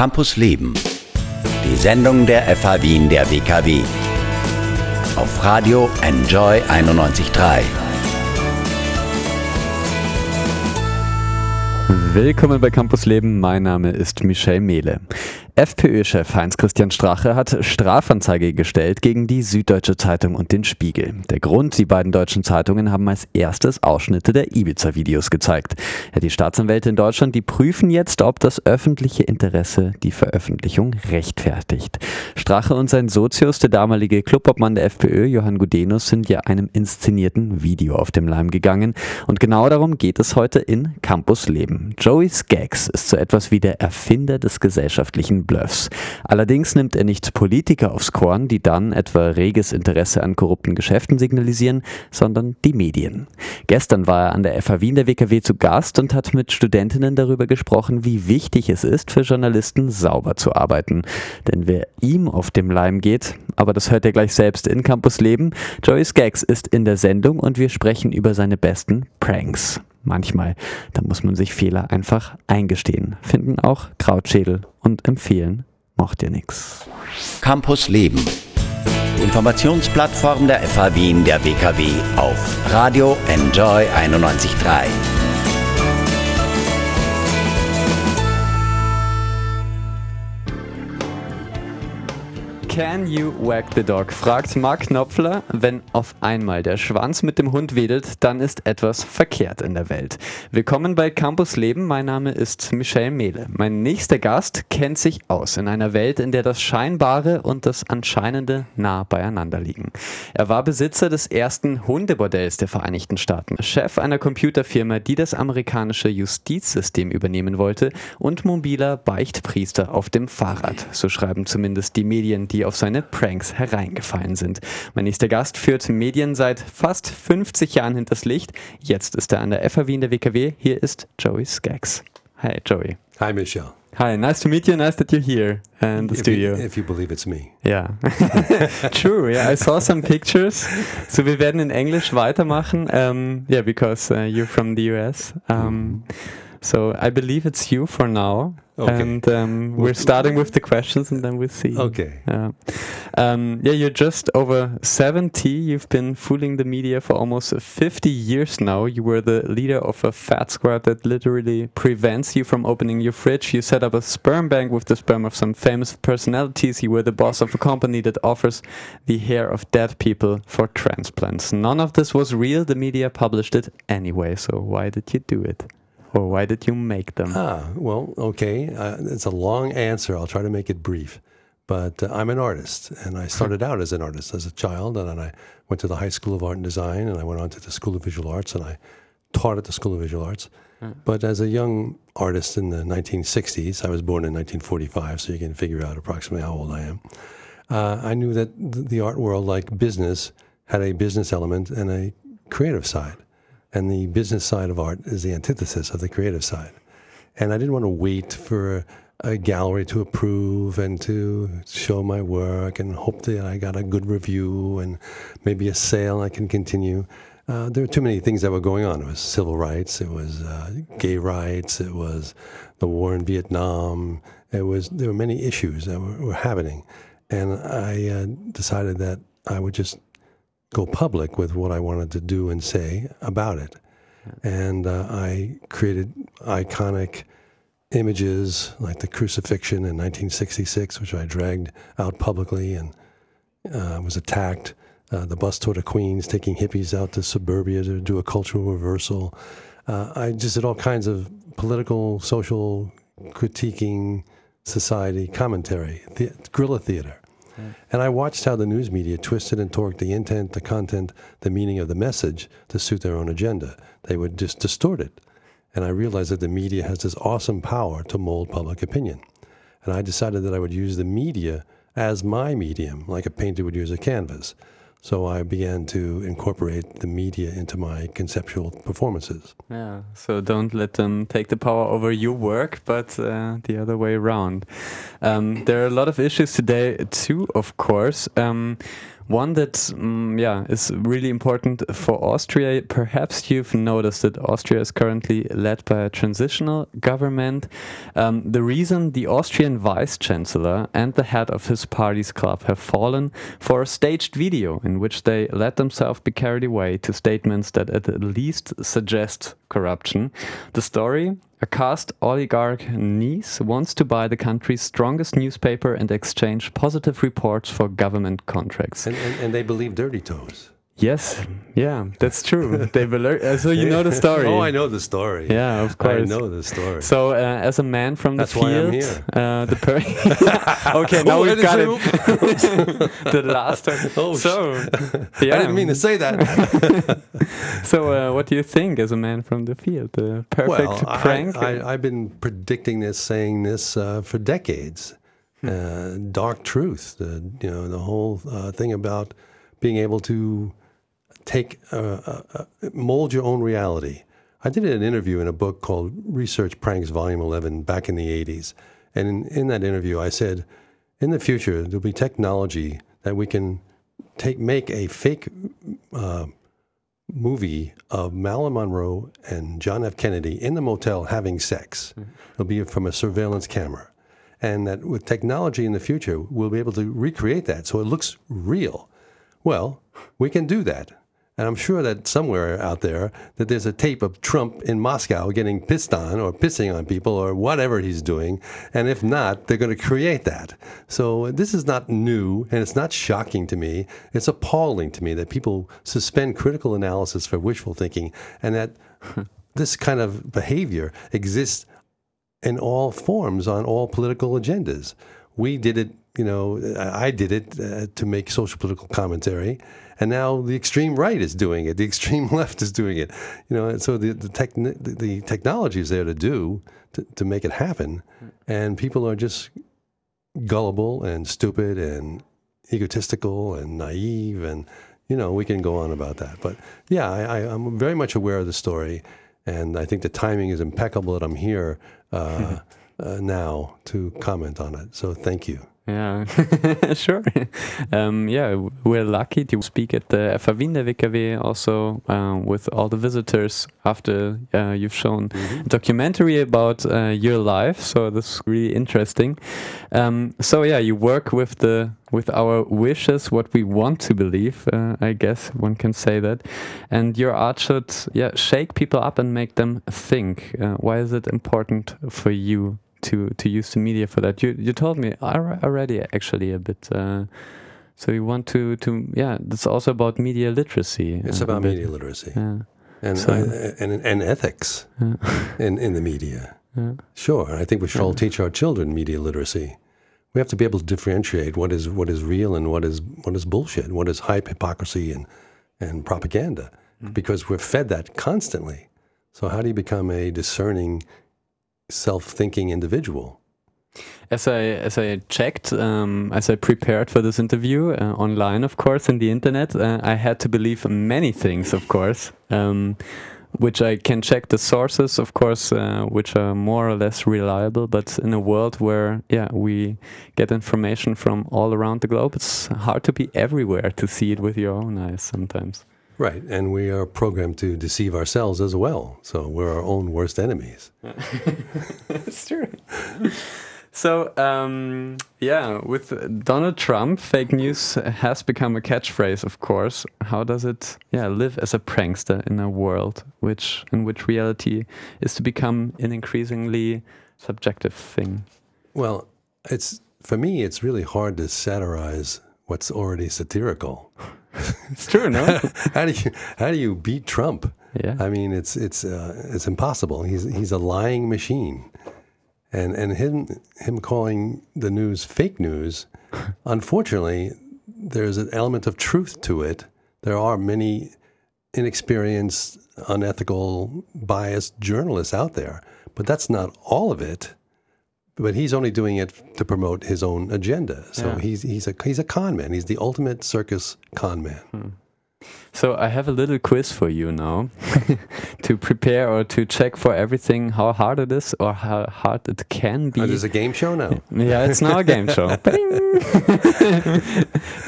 Campus Leben. Die Sendung der FH Wien der WKW. Auf Radio Enjoy 91.3. Willkommen bei Campus Leben. Mein Name ist Michel Mehle. FPÖ-Chef Heinz-Christian Strache hat Strafanzeige gestellt gegen die Süddeutsche Zeitung und den Spiegel. Der Grund, die beiden deutschen Zeitungen haben als erstes Ausschnitte der Ibiza-Videos gezeigt. Die Staatsanwälte in Deutschland, die prüfen jetzt, ob das öffentliche Interesse die Veröffentlichung rechtfertigt. Strache und sein Sozius, der damalige Clubobmann der FPÖ, Johann Gudenus, sind ja einem inszenierten Video auf dem Leim gegangen. Und genau darum geht es heute in Campus Leben. Joey Skaggs ist so etwas wie der Erfinder des gesellschaftlichen Bluffs. Allerdings nimmt er nicht Politiker aufs Korn, die dann etwa reges Interesse an korrupten Geschäften signalisieren, sondern die Medien. Gestern war er an der FH Wien der WKW zu Gast und hat mit Studentinnen darüber gesprochen, wie wichtig es ist, für Journalisten sauber zu arbeiten. Denn wer ihm auf dem Leim geht, aber das hört er gleich selbst in Campus Leben, Joey Skaggs ist in der Sendung und wir sprechen über seine besten Pranks manchmal. Da muss man sich Fehler einfach eingestehen. Finden auch Krautschädel und empfehlen mocht ihr nix. Campus Leben. Informationsplattform der FH Wien der WKW auf Radio Enjoy 91.3. Can you wag the dog? fragt Mark Knopfler. Wenn auf einmal der Schwanz mit dem Hund wedelt, dann ist etwas verkehrt in der Welt. Willkommen bei Campus Leben. Mein Name ist Michelle Mehle. Mein nächster Gast kennt sich aus in einer Welt, in der das Scheinbare und das Anscheinende nah beieinander liegen. Er war Besitzer des ersten Hundebordells der Vereinigten Staaten, Chef einer Computerfirma, die das amerikanische Justizsystem übernehmen wollte und mobiler Beichtpriester auf dem Fahrrad. So schreiben zumindest die Medien, die auf seine Pranks hereingefallen sind. Mein nächster Gast führt Medien seit fast 50 Jahren hinters Licht. Jetzt ist er an der FAW in der WKW. Hier ist Joey Skaggs. Hi, Joey. Hi, Michelle. Hi, nice to meet you. Nice that you're here in the if studio. You, if you believe it's me. Yeah. True. Yeah, I saw some pictures. So wir werden in Englisch weitermachen. Um, yeah, because uh, you're from the US. Um, so I believe it's you for now. Okay. And um, we're starting with the questions and then we'll see. Okay. Yeah. Um, yeah, you're just over 70. You've been fooling the media for almost 50 years now. You were the leader of a fat squad that literally prevents you from opening your fridge. You set up a sperm bank with the sperm of some famous personalities. You were the boss of a company that offers the hair of dead people for transplants. None of this was real. The media published it anyway. So why did you do it? Or why did you make them? Ah, well, okay. Uh, it's a long answer. I'll try to make it brief. But uh, I'm an artist, and I started out as an artist as a child, and then I went to the High School of Art and Design, and I went on to the School of Visual Arts, and I taught at the School of Visual Arts. But as a young artist in the 1960s, I was born in 1945, so you can figure out approximately how old I am. Uh, I knew that th- the art world, like business, had a business element and a creative side. And the business side of art is the antithesis of the creative side. And I didn't want to wait for a gallery to approve and to show my work and hope that I got a good review and maybe a sale I can continue. Uh, there were too many things that were going on. It was civil rights, it was uh, gay rights, it was the war in Vietnam. It was there were many issues that were, were happening, and I uh, decided that I would just go public with what I wanted to do and say about it. And uh, I created iconic images like the crucifixion in 1966, which I dragged out publicly and uh, was attacked. Uh, the bus tour to Queens, taking hippies out to suburbia to do a cultural reversal. Uh, I just did all kinds of political, social, critiquing, society commentary, the, guerrilla theater. And I watched how the news media twisted and torqued the intent, the content, the meaning of the message to suit their own agenda. They would just distort it. And I realized that the media has this awesome power to mold public opinion. And I decided that I would use the media as my medium, like a painter would use a canvas. So I began to incorporate the media into my conceptual performances. Yeah, so don't let them take the power over your work, but uh, the other way around. Um, there are a lot of issues today, too, of course. Um, One that, um, yeah, is really important for Austria. Perhaps you've noticed that Austria is currently led by a transitional government. Um, the reason the Austrian vice chancellor and the head of his party's club have fallen for a staged video in which they let themselves be carried away to statements that at least suggest corruption. The story a caste oligarch niece wants to buy the country's strongest newspaper and exchange positive reports for government contracts. And, and, and they believe dirty toes. Yes, yeah, that's true. they alert, uh, so you know the story. oh, I know the story. Yeah, of course. I know the story. So, uh, as a man from That's the why field, I'm here. Uh, the per- okay, now Oh, we've got it. the last time. Oh, so, I didn't mean to say that. So, uh, what do you think as a man from the field? The perfect well, prank. I, I've been predicting this, saying this uh, for decades. Uh, dark truth, the you know the whole uh, thing about being able to take uh, uh, uh, mold your own reality. I did an interview in a book called Research Pranks, Volume Eleven, back in the '80s, and in, in that interview, I said, in the future there'll be technology that we can take make a fake uh, movie of Marilyn Monroe and John F. Kennedy in the motel having sex. It'll be from a surveillance camera. And that with technology in the future, we'll be able to recreate that so it looks real. Well, we can do that. And I'm sure that somewhere out there that there's a tape of Trump in Moscow getting pissed on or pissing on people or whatever he's doing. And if not, they're going to create that. So this is not new and it's not shocking to me. It's appalling to me that people suspend critical analysis for wishful thinking and that this kind of behavior exists in all forms on all political agendas. We did it, you know, I did it uh, to make social political commentary, and now the extreme right is doing it. The extreme left is doing it, you know. And so the the, techni- the, the technology is there to do to, to make it happen, and people are just gullible and stupid and egotistical and naive, and you know we can go on about that. But yeah, I, I, I'm very much aware of the story, and I think the timing is impeccable that I'm here uh, uh, now to comment on it. So thank you. Yeah, sure. Um, yeah, we're lucky to speak at the Wien der WKW also um, with all the visitors after uh, you've shown a documentary about uh, your life. So this is really interesting. Um, so yeah, you work with the with our wishes, what we want to believe. Uh, I guess one can say that, and your art should yeah shake people up and make them think. Uh, why is it important for you to to use the media for that. You you told me alre- already actually a bit. Uh, so you want to to yeah, it's also about media literacy. It's uh, about media literacy Yeah. and, So- I, and and ethics Yeah. in, in the media. Yeah. Sure, I think we should all teach our children media literacy. We have to be able to differentiate what is what is real and what is what is bullshit, what is hype, hypocrisy, and and propaganda, because we're fed that constantly. So how do you become a discerning, self-thinking individual? As I as I checked, um, as I prepared for this interview uh, online, of course, in the internet, uh, I had to believe many things, of course, um, which I can check the sources, of course, uh, which are more or less reliable. But in a world where, yeah, we get information from all around the globe, it's hard to be everywhere to see it with your own eyes sometimes. Right, and we are programmed to deceive ourselves as well. So we're our own worst enemies. That's true. So, um, yeah, with Donald Trump, fake news has become a catchphrase, of course. How does it, yeah, live as a prankster in a world which, in which reality is to become an increasingly subjective thing? Well, it's for me. It's really hard to satirize what's already satirical. It's true, no? how do you how do you beat Trump? Yeah. I mean, it's it's uh, it's impossible. He's he's a lying machine, and and him him calling the news fake news. unfortunately, there's an element of truth to it. There are many inexperienced, unethical, biased journalists out there, but that's not all of it. But he's only doing it to promote his own agenda. So Yeah. he's he's a he's a con man. He's the ultimate circus con man. So I have a little quiz for you now to prepare or to check for everything how hard it is or how hard it can be. Oh, there's a game show now. yeah, it's now a game show.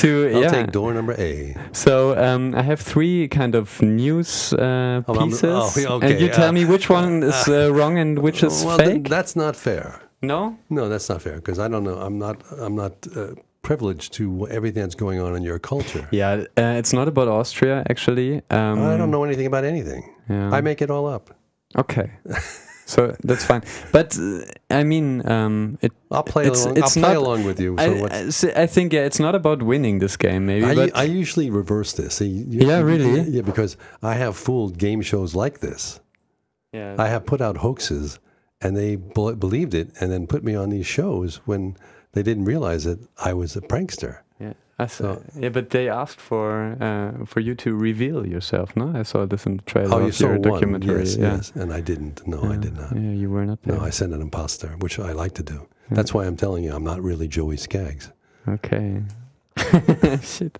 To I'll yeah. take door number A. So um, I have three kind of news uh, Oh, pieces, oh, and okay, you tell me which one is uh, wrong and which is well, th- that's not fair. No. No, that's not fair because I don't know. I'm not. I'm not uh, privileged to everything that's going on in your culture. Yeah, uh, it's not about Austria actually. Um, I don't know anything about anything. Yeah. I make it all up. Okay. so that's fine. But uh, I mean, um, it. I'll play It's- along. it's I'll play not- along with you. So I, what's, I think yeah, it's not about winning this game, maybe. I, but I usually reverse this. See, you- Yeah, really? Yeah, because I have fooled game shows like this. yeah, I have put out hoaxes, and they bel believed it, and then put me on these shows when they didn't realize that I was a prankster. yeah, I s- so- yeah, but they asked for uh, for you to reveal yourself. No, I saw this in the trailer Oh, you of saw your one, documentary. yes, yeah. yes, and I didn't. No, I did not. Yeah, you were not there. No, I sent an imposter, which I like to do. That's why I'm telling you, I'm not really Joey Skaggs. Okay. Shit.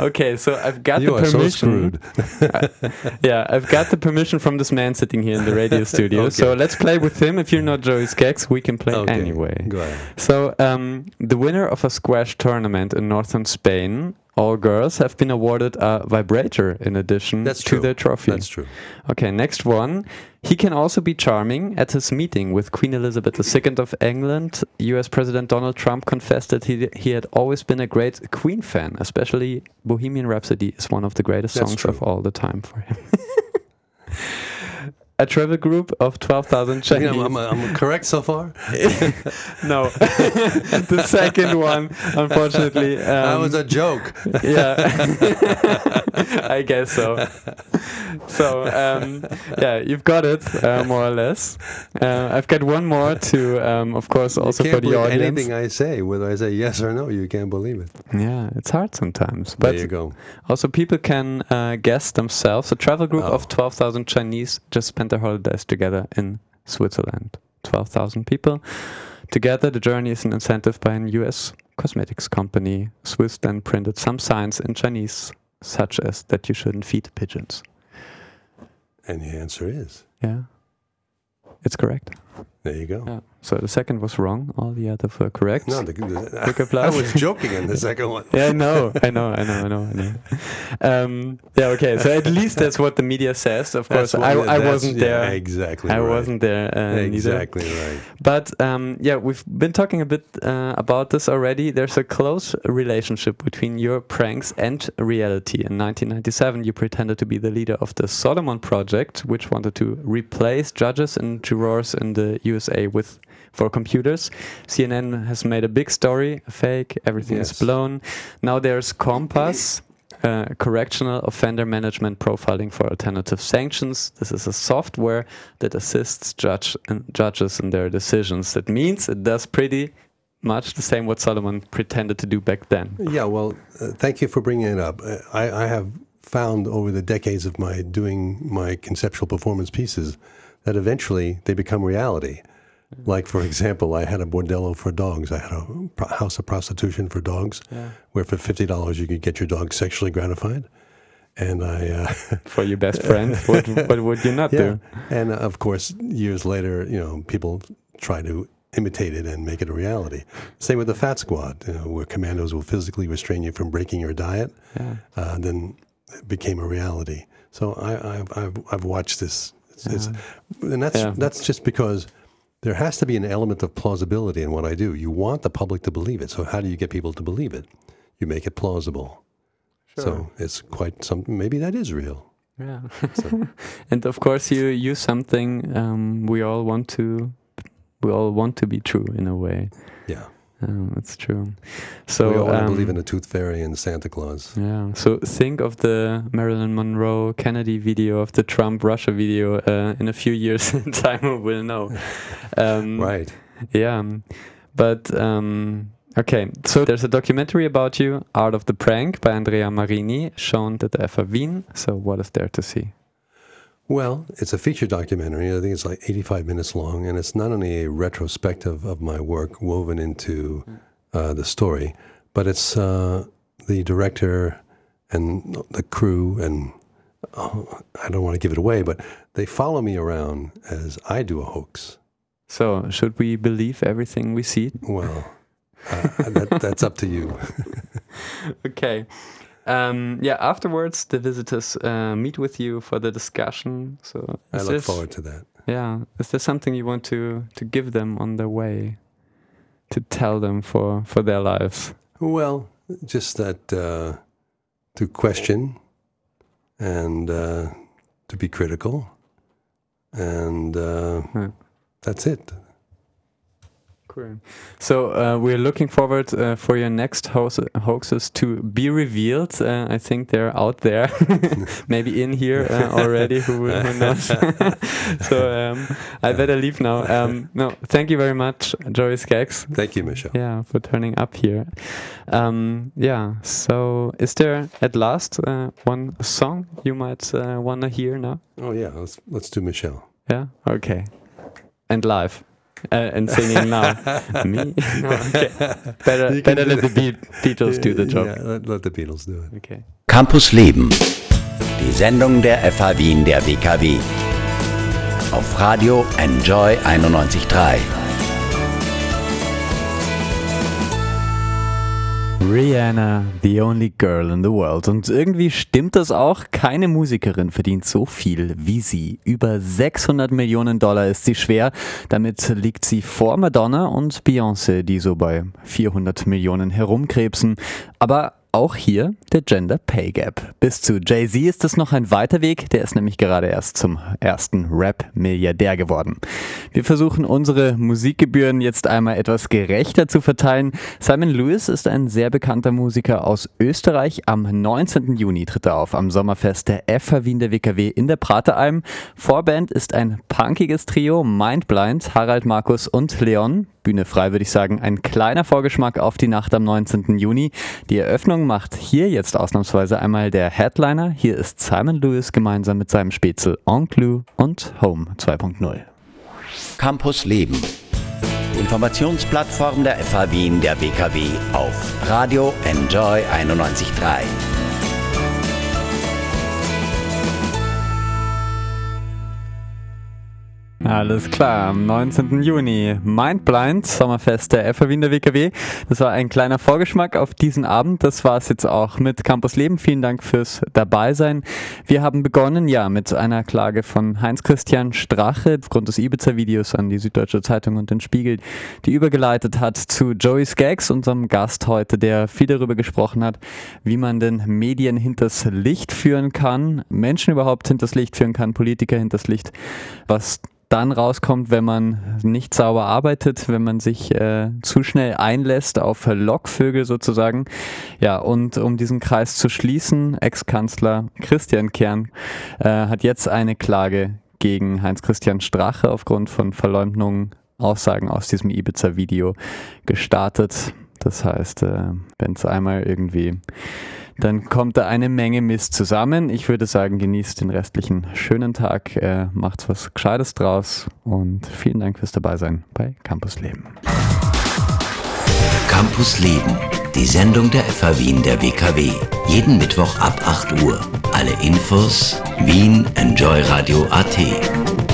okay, so I've got you the are so permission. screwed. yeah, I've got the permission from this man sitting here in the radio studio. So let's play with him. If you're not Joey Skaggs, we can play Okay, anyway. Go ahead. So, um, the winner of a squash tournament in northern Spain, all girls, have been awarded a vibrator in addition That's to true. their trophy. That's true. Okay, next one. He can also be charming. At his meeting with Queen Elizabeth II of England, US President Donald Trump confessed that he, he had always been a great Queen fan, especially Bohemian Rhapsody is one of the greatest That's songs true. of all the time for him. a travel group of 12,000 You Chinese. know, I'm, I'm correct so far. no. the second one, unfortunately. Um, that was a joke. yeah, I guess so. So um, yeah, you've got it uh, more or less. Uh, I've got one more to, um, of course, also you for can't the believe audience. anything I say, whether I say yes or no. You can't believe it. Yeah, it's hard sometimes, There you go. also people can uh, guess themselves. A travel group Oh. of twelve thousand Chinese just spent their holidays together in Switzerland. Twelve thousand people together. The journey is an incentive by an U.S. cosmetics company. Swiss then printed some signs in Chinese, such as that you shouldn't feed pigeons. And the answer is Yeah, it's correct. there you go. Yeah. So the second was wrong. All the others were correct. No, the, the, Quick I was joking in the second one. yeah, I know, I know, I know, I know, I know. Um, yeah, okay. So at least that's what the media says. Of course, I, I wasn't yeah, there. exactly. I right. wasn't there uh, neither. Exactly right. But um, yeah, we've been talking a bit uh, about this already. There's a close relationship between your pranks and reality. In 1997, you pretended to be the leader of the Solomon Project, which wanted to replace judges and jurors in the USA with for computers. CNN has made a big story, fake. Everything is blown. Now there's COMPAS. Uh, correctional offender management profiling for alternative sanctions. This is a software that assists judge and judges in their decisions. That means it does pretty much the same what Solomon pretended to do back then. Yeah, well, uh, thank you for bringing it up. Uh, I, I have found over the decades of my doing my conceptual performance pieces that eventually they become reality. Like, for example, I had a bordello for dogs. I had a house of prostitution for dogs, where for fifty dollars you could get your dog sexually gratified. And I, uh, For your best friend, what, what would you not yeah, do? and uh, of course, years later, you know, people try to imitate it and make it a reality. Same with the Fat Squad, you know, where commandos will physically restrain you from breaking your diet. Yeah. Uh, then it became a reality. So I, I've, I've, I've watched this, it's, it's, and that's Yeah. that's just because there has to be an element of plausibility in what I do. You want the public to believe it. So how do you get people to believe it? You make it plausible. Sure. So it's quite something. Maybe that is real. Yeah. and of course, you use something um, we all want to. We all want to be true in a way. Yeah. Um, it's true. So we all um, believe in the Tooth Fairy and Santa Claus. Yeah. So think of the Marilyn Monroe Kennedy video, of the Trump Russia video. Uh, in a few years, in time we'll know. Um, Right. Yeah. But um, okay. So there's a documentary about you, Art of the Prank, by Andrea Marini, shown at the FH Wien. So what is there to see? Well, it's a feature documentary. I think it's like 85 minutes long, and it's not only a retrospective of my work woven into uh, the story, but it's uh, the director and the crew, and oh, I don't want to give it away, but they follow me around as I do a hoax. So, should we believe everything we see? Well, uh, that, that's up to you. okay. Um, yeah, afterwards, the visitors uh, meet with you for the discussion. So, I look forward to that. Yeah. Is there something you want to, to give them on the way to tell them for, for their lives? Well, just that uh, to question and uh, to be critical, and uh, yeah. that's it. Cool. So uh, we're looking forward uh, for your next hoaxes to be revealed. Uh, I think they're out there, maybe in here uh, already. Who, who knows? so um, I better leave now. Um, no, thank you very much, Joey Skaggs. Thank you, Michelle. Yeah, for turning up here. Um, yeah. So is there at last uh, one song you might uh, wanna hear now? Oh yeah, let's let's do Michelle. Yeah. Okay. And live uh, and singing now. Me? No, okay. Better, better let the Be Beatles do the job. Yeah, let, let the Beatles do it. Okay. Campus Leben. Die Sendung der FH Wien der WKW. Auf Radio Enjoy 91.3. Rihanna, the only girl in the world. Und irgendwie stimmt das auch. Keine Musikerin verdient so viel wie sie. Über 600 Millionen Dollar ist sie schwer. Damit liegt sie vor Madonna und Beyoncé, die so bei 400 Millionen herumkrebsen. Aber auch hier der Gender Pay Gap. Bis zu Jay-Z ist es noch ein weiter Weg, der ist nämlich gerade erst zum ersten Rap-Milliardär geworden. Wir versuchen unsere Musikgebühren jetzt einmal etwas gerechter zu verteilen. Simon Lewis ist ein sehr bekannter Musiker aus Österreich. Am 19. Juni tritt er auf am Sommerfest der FH Wien der WKW in der Prateralm. Vorband ist ein punkiges Trio, Mindblind, Harald Markus und Leon. Bühne frei, würde ich sagen. Ein kleiner Vorgeschmack auf die Nacht am 19. Juni. Die Eröffnung macht hier jetzt ausnahmsweise einmal der Headliner. Hier ist Simon Lewis gemeinsam mit seinem Spätzle Enclue und Home 2.0. Campus Leben. Informationsplattform der FH Wien der WKW auf Radio Enjoy 91.3. Alles klar, am 19. Juni Mindblind, Sommerfest der FA Wien der WKW. Das war ein kleiner Vorgeschmack auf diesen Abend. Das war es jetzt auch mit Campus Leben. Vielen Dank fürs Dabeisein. Wir haben begonnen, ja, mit einer Klage von Heinz-Christian Strache aufgrund des Ibiza-Videos an die Süddeutsche Zeitung und den Spiegel, die übergeleitet hat zu Joey Skaggs, unserem Gast heute, der viel darüber gesprochen hat, wie man den Medien hinters Licht führen kann, Menschen überhaupt hinters Licht führen kann, Politiker hinters Licht, was dann rauskommt, wenn man nicht sauber arbeitet, wenn man sich äh, zu schnell einlässt auf Lockvögel sozusagen. Ja, und um diesen Kreis zu schließen, Ex-Kanzler Christian Kern äh, hat jetzt eine Klage gegen Heinz-Christian Strache aufgrund von Verleumdungen, Aussagen aus diesem Ibiza-Video gestartet. Das heißt, äh, wenn es einmal irgendwie dann kommt da eine Menge Mist zusammen. Ich würde sagen, genießt den restlichen schönen Tag, äh, macht was Gescheites draus und vielen Dank fürs Dabeisein bei Campus Leben. Campus Leben, die Sendung der FH Wien der WKW. Jeden Mittwoch ab 8 Uhr. Alle Infos Wien Enjoy Radio AT.